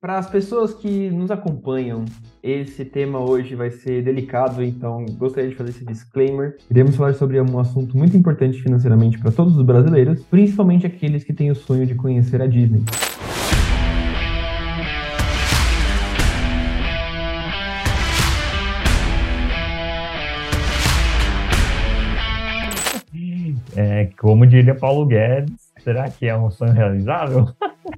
Para as pessoas que nos acompanham, esse tema hoje vai ser delicado, então gostaria de fazer esse disclaimer. Iremos falar sobre um assunto muito importante financeiramente para todos os brasileiros, principalmente aqueles que têm o sonho de conhecer a Disney. É, como diria Paulo Guedes, será que é um sonho realizável?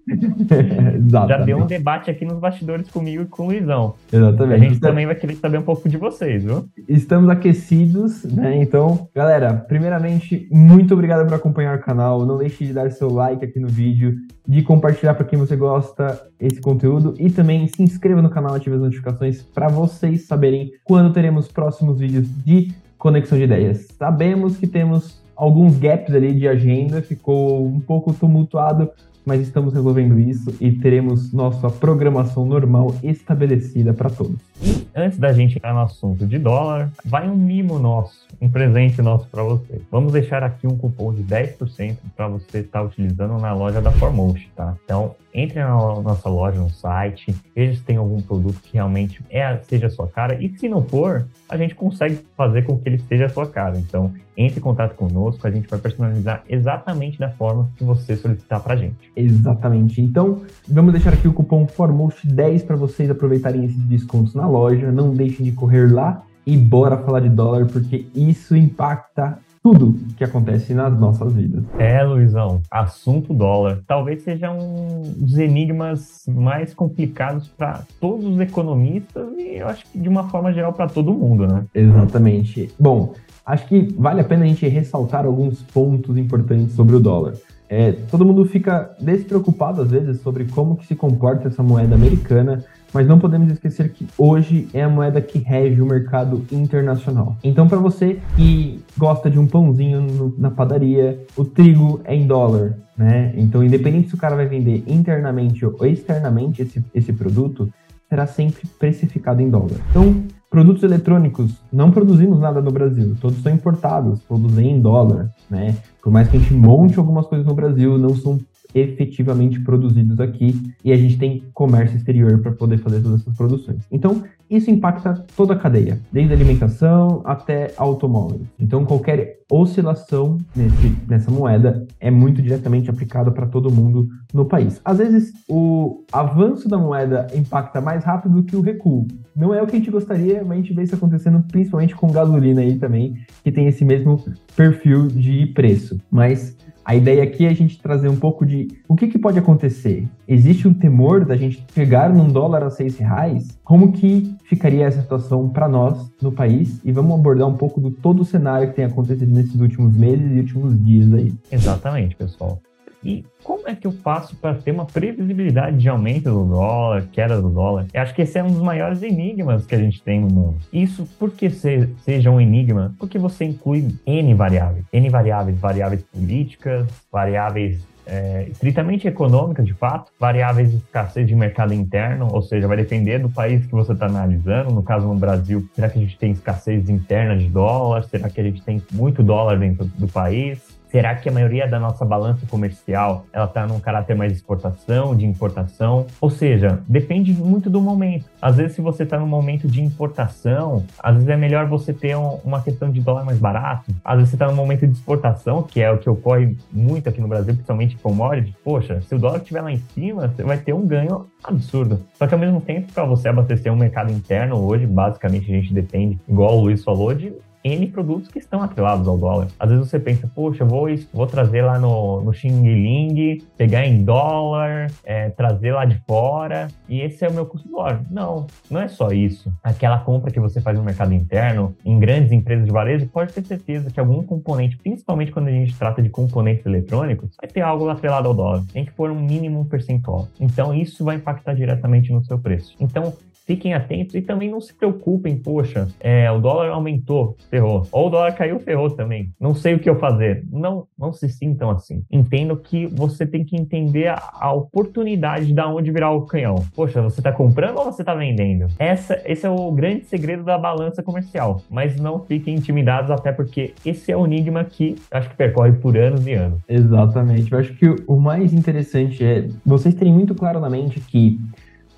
Já deu um debate aqui nos bastidores comigo e com o Luizão. Exatamente. A gente também vai querer saber um pouco de vocês, viu? Estamos aquecidos, né? Então, galera, primeiramente, muito obrigado por acompanhar o canal. Não deixe de dar seu like aqui no vídeo, de compartilhar para quem você gosta esse conteúdo e também se inscreva no canal, ative as notificações para vocês saberem quando teremos próximos vídeos de conexão de ideias. Sabemos que temos alguns gaps ali de agenda, ficou um pouco tumultuado, mas estamos resolvendo isso e teremos nossa programação normal estabelecida para todos. E antes da gente entrar no assunto de dólar, vai um mimo nosso, um presente nosso para você. Vamos deixar aqui um cupom de 10% para você estar tá utilizando na loja da Formost, tá? Então, entre na nossa loja, no site, veja se tem algum produto que realmente é, seja a sua cara. E se não for, a gente consegue fazer com que ele seja a sua cara. Então, entre em contato conosco, a gente vai personalizar exatamente da forma que você solicitar para gente. Exatamente. Então, vamos deixar aqui o cupom FORMOST10 para vocês aproveitarem esses descontos na loja. Não deixem de correr lá e bora falar de dólar, porque isso impacta tudo que acontece nas nossas vidas. É, Luizão, assunto dólar. Talvez seja um dos enigmas mais complicados para todos os economistas e eu acho que de uma forma geral para todo mundo, né? Exatamente. Bom, acho que vale a pena a gente ressaltar alguns pontos importantes sobre o dólar. É, todo mundo fica despreocupado às vezes sobre como que se comporta essa moeda americana, mas não podemos esquecer que hoje é a moeda que rege o mercado internacional. Então, para você que gosta de um pãozinho no, na padaria, o trigo é em dólar, né? Então, independente se o cara vai vender internamente ou externamente esse, esse produto, será sempre precificado em dólar. Então, produtos eletrônicos, não produzimos nada no Brasil, todos são importados, todos em dólar, né? Por mais que a gente monte algumas coisas no Brasil, não são efetivamente produzidos aqui e a gente tem comércio exterior para poder fazer todas essas produções. Então, isso impacta toda a cadeia, desde alimentação até automóveis. Então, qualquer oscilação nesse, nessa moeda é muito diretamente aplicada para todo mundo no país. Às vezes, o avanço da moeda impacta mais rápido do que o recuo. Não é o que a gente gostaria, mas a gente vê isso acontecendo principalmente com gasolina aí também, que tem esse mesmo perfil de preço. Mas a ideia aqui é a gente trazer um pouco de o que, que pode acontecer. Existe um temor da gente chegar num dólar a seis reais? Como que ficaria essa situação para nós no país? E vamos abordar um pouco do todo o cenário que tem acontecido nesses últimos meses e últimos dias aí. Exatamente, pessoal. E como é que eu faço para ter uma previsibilidade de aumento do dólar, queda do dólar? Eu acho que esse é um dos maiores enigmas que a gente tem no mundo. Isso por que seja um enigma? Porque você inclui N variáveis. N variáveis, variáveis políticas, variáveis é, estritamente econômicas, de fato, variáveis de escassez de mercado interno, ou seja, vai depender do país que você está analisando. No caso, no Brasil, será que a gente tem escassez interna de dólar? Será que a gente tem muito dólar dentro do país? Será que a maioria da nossa balança comercial ela está num caráter mais de exportação, de importação? Ou seja, depende muito do momento. Às vezes, se você está num momento de importação, às vezes é melhor você ter um, uma questão de dólar mais barato. Às vezes você está num momento de exportação, que é o que ocorre muito aqui no Brasil, principalmente em commodities. Poxa, se o dólar estiver lá em cima, você vai ter um ganho absurdo. Só que ao mesmo tempo, para você abastecer um mercado interno hoje, basicamente a gente depende, igual o Luiz falou, de N produtos que estão atrelados ao dólar. Às vezes você pensa, poxa, vou, vou trazer lá no, no Xing Ling, pegar em dólar, é, trazer lá de fora, e esse é o meu custo do dólar. Não, não é só isso. Aquela compra que você faz no mercado interno, em grandes empresas de varejo, pode ter certeza que algum componente, principalmente quando a gente trata de componentes eletrônicos, vai ter algo atrelado ao dólar. Tem que pôr um mínimo percentual. Então, isso vai impactar diretamente no seu preço. Então, fiquem atentos e também não se preocupem, poxa, é, o dólar aumentou, ferrou. Ou o dólar caiu, ferrou também. Não sei o que eu fazer. Não, não se sintam assim. Entendo que você tem que entender a, a oportunidade de onde virar o canhão. Poxa, você está comprando ou você está vendendo? Essa, esse é o grande segredo da balança comercial. Mas não fiquem intimidados, até porque esse é o enigma que acho que percorre por anos e anos. Exatamente. Eu acho que o mais interessante é vocês terem muito claro na mente que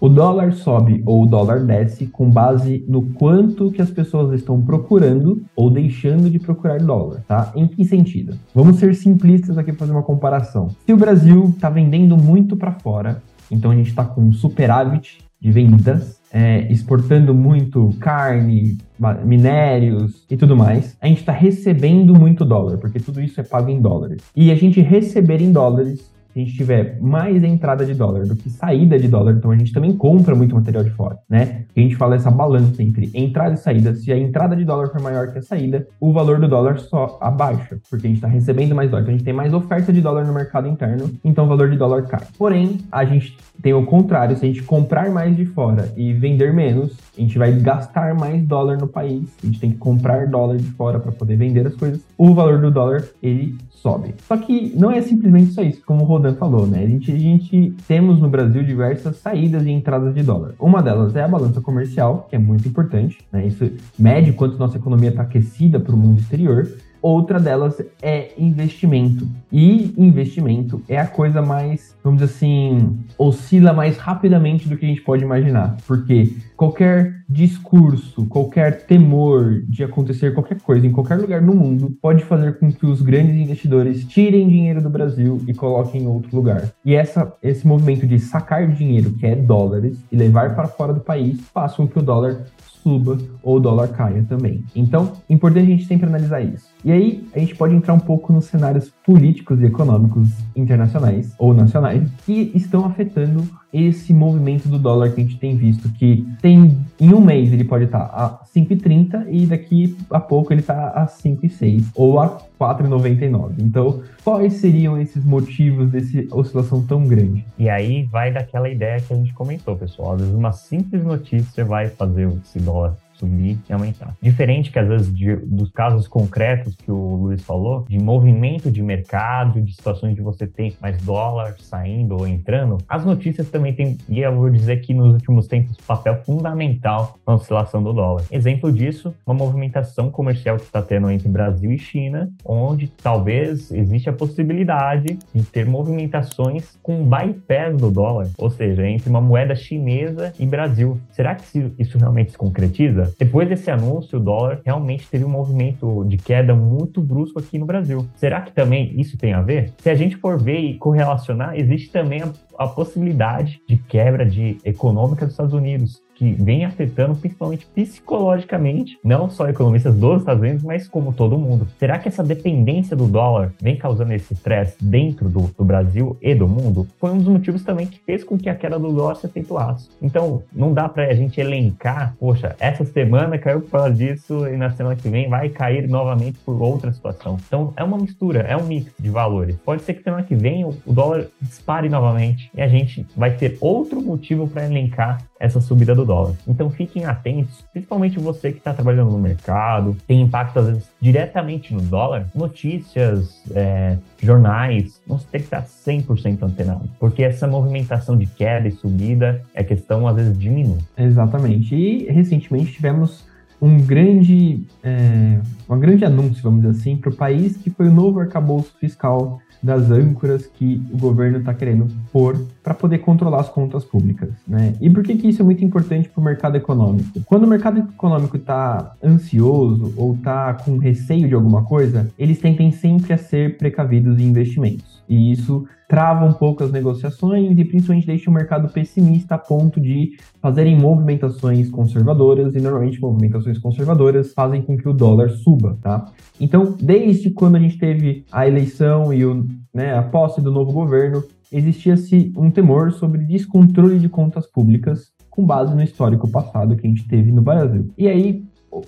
O dólar sobe ou o dólar desce com base no quanto que as pessoas estão procurando ou deixando de procurar dólar, tá? Em que sentido? Vamos ser simplistas aqui fazer uma comparação. Se o Brasil está vendendo muito para fora, então a gente está com superávit de vendas, é, exportando muito carne, minérios e tudo mais, a gente está recebendo muito dólar, porque tudo isso é pago em dólares. E a gente receber em dólares a gente tiver mais entrada de dólar do que saída de dólar, então a gente também compra muito material de fora, né? a gente fala essa balança entre entrada e saída. Se a entrada de dólar for maior que a saída, o valor do dólar só abaixa, porque a gente está recebendo mais dólar. Então a gente tem mais oferta de dólar no mercado interno, então o valor de dólar cai. Porém, a gente tem o contrário, se a gente comprar mais de fora e vender menos, a gente vai gastar mais dólar no país. A gente tem que comprar dólar de fora para poder vender as coisas. O valor do dólar, ele sobe. Só que não é simplesmente só isso, como o Rodan falou, né? A gente, a gente temos no Brasil diversas saídas e entradas de dólar. Uma delas é a balança comercial, que é muito importante, né? Isso mede quanto nossa economia está aquecida para o mundo exterior. Outra delas é investimento. E investimento é a coisa mais, vamos dizer assim, oscila mais rapidamente do que a gente pode imaginar. Porque qualquer discurso, qualquer temor de acontecer qualquer coisa em qualquer lugar no mundo pode fazer com que os grandes investidores tirem dinheiro do Brasil e coloquem em outro lugar. E essa, esse movimento de sacar dinheiro, que é dólares, e levar para fora do país, faz com que o dólar suba ou o dólar caia também. Então, é importante a gente sempre analisar isso. E aí, a gente pode entrar um pouco nos cenários políticos e econômicos internacionais ou nacionais que estão afetando esse movimento do dólar que a gente tem visto, que tem em um mês ele pode estar a 5,30 e daqui a pouco ele está a 5,6 ou a 4,99. Então, quais seriam esses motivos dessa oscilação tão grande? E aí vai daquela ideia que a gente comentou, pessoal. Às vezes uma simples notícia vai fazer esse dólar subir e aumentar. Diferente que às vezes de, dos casos concretos que o Luiz falou, de movimento de mercado, de situações de você ter mais dólar saindo ou entrando, as notícias também têm, e eu vou dizer que nos últimos tempos, papel fundamental na oscilação do dólar. Exemplo disso, uma movimentação comercial que está tendo entre Brasil e China, onde talvez existe a possibilidade de ter movimentações com bypass do dólar, ou seja, entre uma moeda chinesa e Brasil. Será que isso realmente se concretiza? Depois desse anúncio, o dólar realmente teve um movimento de queda muito brusco aqui no Brasil. Será que também isso tem a ver? Se a gente for ver e correlacionar, existe também a, a possibilidade de quebra de econômica dos Estados Unidos que vem afetando principalmente psicologicamente, não só economistas dos Estados Unidos, mas como todo mundo. Será que essa dependência do dólar vem causando esse estresse dentro do, do, Brasil e do mundo? Foi um dos motivos também que fez com que a queda do dólar se acentuasse. Então, não dá para a gente elencar, poxa, essa semana caiu por causa disso e na semana que vem vai cair novamente por outra situação. Então, é uma mistura, é um mix de valores. Pode ser que semana que vem o, o dólar dispare novamente e a gente vai ter outro motivo para elencar essa subida do dólar. Então fiquem atentos, principalmente você que está trabalhando no mercado, tem impacto às vezes diretamente no dólar, notícias, é, jornais, você tem que estar 100% antenado, porque essa movimentação de queda e subida é questão às vezes diminui. Exatamente. E recentemente tivemos um grande, é, um grande anúncio, vamos dizer assim, para o país, que foi o novo arcabouço fiscal das âncoras que o governo está querendo pôr para poder controlar as contas públicas, né? E por que, que isso é muito importante para o mercado econômico? Quando o mercado econômico está ansioso ou está com receio de alguma coisa, eles tentem sempre a ser precavidos em investimentos. E isso trava um pouco as negociações e principalmente deixa o mercado pessimista a ponto de fazerem movimentações conservadoras e normalmente movimentações conservadoras fazem com que o dólar suba, tá? Então, desde quando a gente teve a eleição e o, né, a posse do novo governo, existia-se um temor sobre descontrole de contas públicas com base no histórico passado que a gente teve no Brasil. E aí,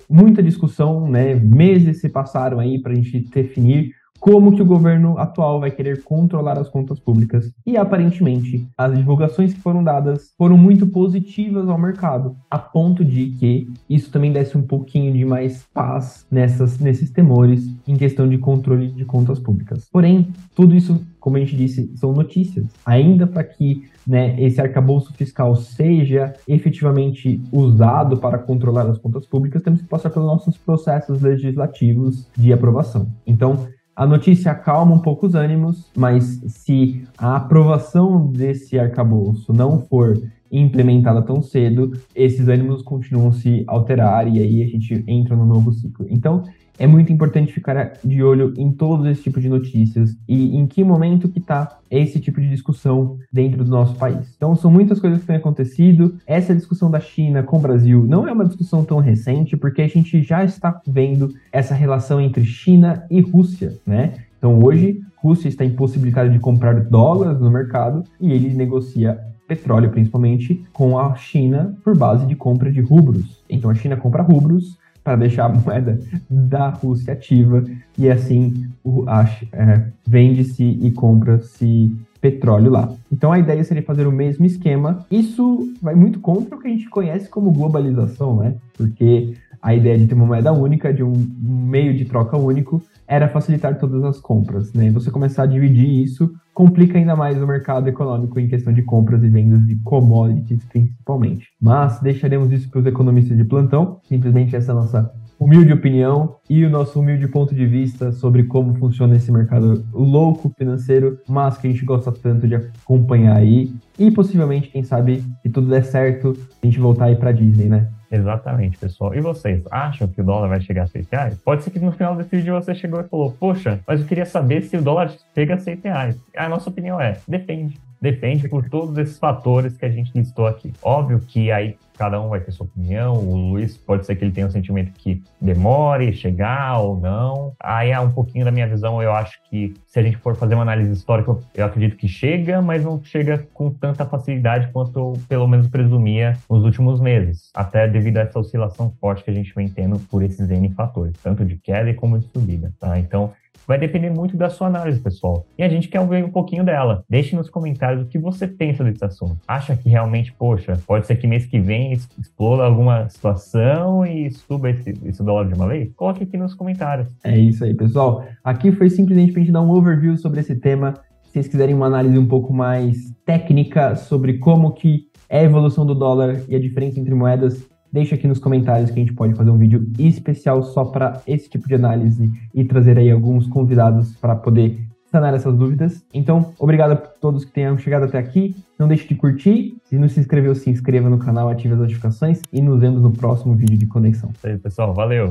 muita discussão, né? Meses se passaram aí para a gente definir como que o governo atual vai querer controlar as contas públicas. E aparentemente, as divulgações que foram dadas foram muito positivas ao mercado, a ponto de que isso também desse um pouquinho de mais paz nessas, nesses temores em questão de controle de contas públicas. Porém, tudo isso, como a gente disse, são notícias. Ainda para que né, esse arcabouço fiscal seja efetivamente usado para controlar as contas públicas, temos que passar pelos nossos processos legislativos de aprovação. Então, a notícia acalma um pouco os ânimos, mas se a aprovação desse arcabouço não for implementada tão cedo, esses ânimos continuam se alterar e aí a gente entra no novo ciclo. Então, é muito importante ficar de olho em todos esse tipo de notícias e em que momento que está esse tipo de discussão dentro do nosso país. Então, são muitas coisas que têm acontecido. Essa discussão da China com o Brasil não é uma discussão tão recente, porque a gente já está vendo essa relação entre China e Rússia, né? Então, hoje, Rússia está impossibilitada de comprar dólares no mercado e ele negocia petróleo, principalmente, com a China por base de compra de rubros. Então, a China compra rubros para deixar a moeda da Rússia ativa e assim é, vende-se e compra-se petróleo lá. Então a ideia seria fazer o mesmo esquema. Isso vai muito contra o que a gente conhece como globalização, né? Porque a ideia de ter uma moeda única, de um meio de troca único, era facilitar todas as compras, né? Você começar a dividir isso complica ainda mais o mercado econômico em questão de compras e vendas de commodities, principalmente. Mas deixaremos isso para os economistas de plantão. Simplesmente essa é nossa humilde opinião e o nosso humilde ponto de vista sobre como funciona esse mercado louco financeiro, mas que a gente gosta tanto de acompanhar aí. E possivelmente, quem sabe, se tudo der certo, a gente voltar aí para Disney, né? Exatamente, pessoal. E vocês acham que o dólar vai chegar a 6 reais? Pode ser que no final desse vídeo você chegou e falou: Poxa, mas eu queria saber se o dólar chega a 6 reais. A nossa opinião é: depende. Depende por todos esses fatores que a gente listou aqui. Óbvio que aí cada um vai ter sua opinião. O Luiz pode ser que ele tenha um sentimento que demore chegar ou não. Aí é um pouquinho da minha visão. Eu acho que se a gente for fazer uma análise histórica, eu acredito que chega, mas não chega com tanta facilidade quanto eu, pelo menos presumia nos últimos meses, até devido a essa oscilação forte que a gente vem tendo por esses N fatores, tanto de queda como de subida. Tá? Então vai depender muito da sua análise, pessoal. E a gente quer ouvir um pouquinho dela. Deixe nos comentários o que você pensa desse assunto. Acha que realmente, poxa, pode ser que mês que vem exploda alguma situação e suba esse, esse dólar de uma vez? Coloque aqui nos comentários. É isso aí, pessoal. Aqui foi simplesmente para a gente dar um overview sobre esse tema. Se vocês quiserem uma análise um pouco mais técnica sobre como que é a evolução do dólar e a diferença entre moedas, Deixa aqui nos comentários que a gente pode fazer um vídeo especial só para esse tipo de análise e trazer aí alguns convidados para poder sanar essas dúvidas. Então, obrigado a todos que tenham chegado até aqui. Não deixe de curtir. Se não se inscreveu, se inscreva no canal, ative as notificações e nos vemos no próximo vídeo de conexão. É isso aí, pessoal. Valeu!